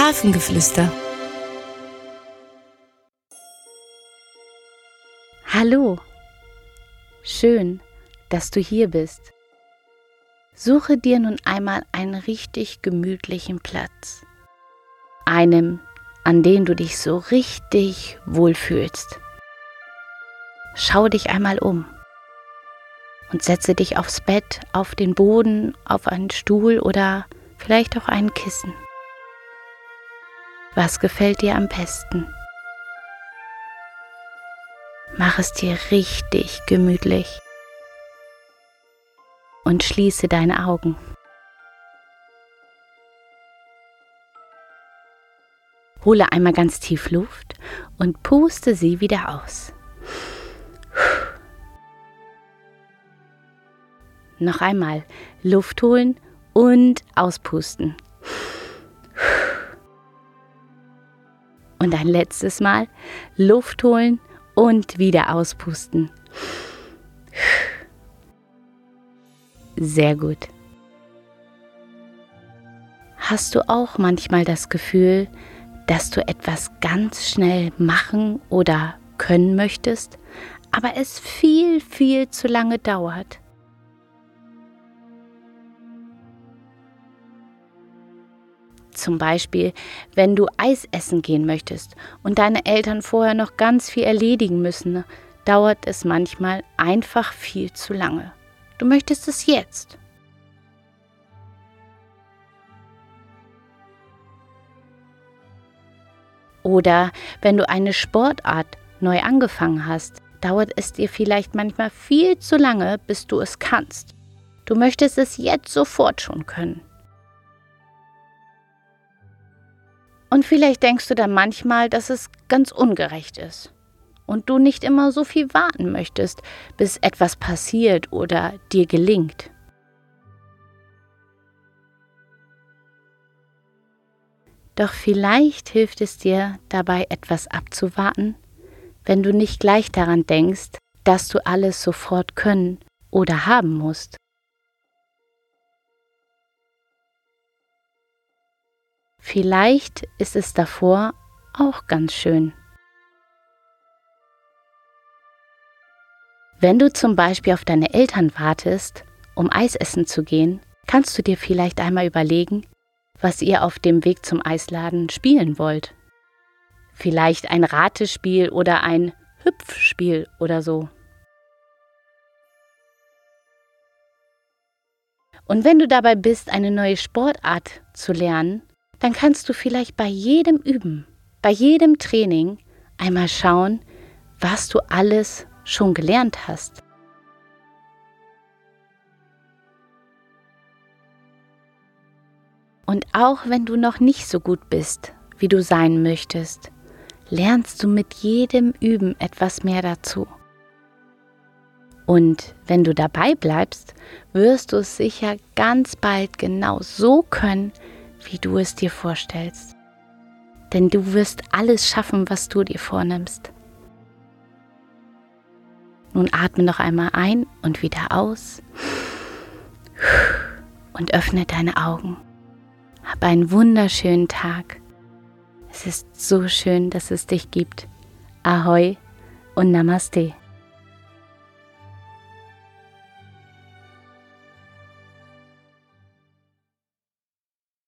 Hafengeflüster. Hallo, schön, dass du hier bist. Suche dir nun einmal einen richtig gemütlichen Platz. Einem, an dem du dich so richtig wohlfühlst. Schau dich einmal um und setze dich aufs Bett, auf den Boden, auf einen Stuhl oder vielleicht auch ein Kissen. Was gefällt dir am besten? Mach es dir richtig gemütlich und schließe deine Augen. Hole einmal ganz tief Luft und puste sie wieder aus. Noch einmal Luft holen und auspusten. Und ein letztes Mal Luft holen und wieder auspusten. Sehr gut. Hast du auch manchmal das Gefühl, dass du etwas ganz schnell machen oder können möchtest, aber es viel, viel zu lange dauert? Zum Beispiel, wenn du Eis essen gehen möchtest und deine Eltern vorher noch ganz viel erledigen müssen, dauert es manchmal einfach viel zu lange. Du möchtest es jetzt. Oder wenn du eine Sportart neu angefangen hast, dauert es dir vielleicht manchmal viel zu lange, bis du es kannst. Du möchtest es jetzt sofort schon können. Und vielleicht denkst du dann manchmal, dass es ganz ungerecht ist und du nicht immer so viel warten möchtest, bis etwas passiert oder dir gelingt. Doch vielleicht hilft es dir dabei etwas abzuwarten, wenn du nicht gleich daran denkst, dass du alles sofort können oder haben musst. Vielleicht ist es davor auch ganz schön. Wenn du zum Beispiel auf deine Eltern wartest, um Eis essen zu gehen, kannst du dir vielleicht einmal überlegen, was ihr auf dem Weg zum Eisladen spielen wollt. Vielleicht ein Ratespiel oder ein Hüpfspiel oder so. Und wenn du dabei bist, eine neue Sportart zu lernen, dann kannst du vielleicht bei jedem Üben, bei jedem Training einmal schauen, was du alles schon gelernt hast. Und auch wenn du noch nicht so gut bist, wie du sein möchtest, lernst du mit jedem Üben etwas mehr dazu. Und wenn du dabei bleibst, wirst du es sicher ganz bald genau so können, wie du es dir vorstellst. Denn du wirst alles schaffen, was du dir vornimmst. Nun atme noch einmal ein und wieder aus und öffne deine Augen. Hab einen wunderschönen Tag. Es ist so schön, dass es dich gibt. Ahoi und Namaste.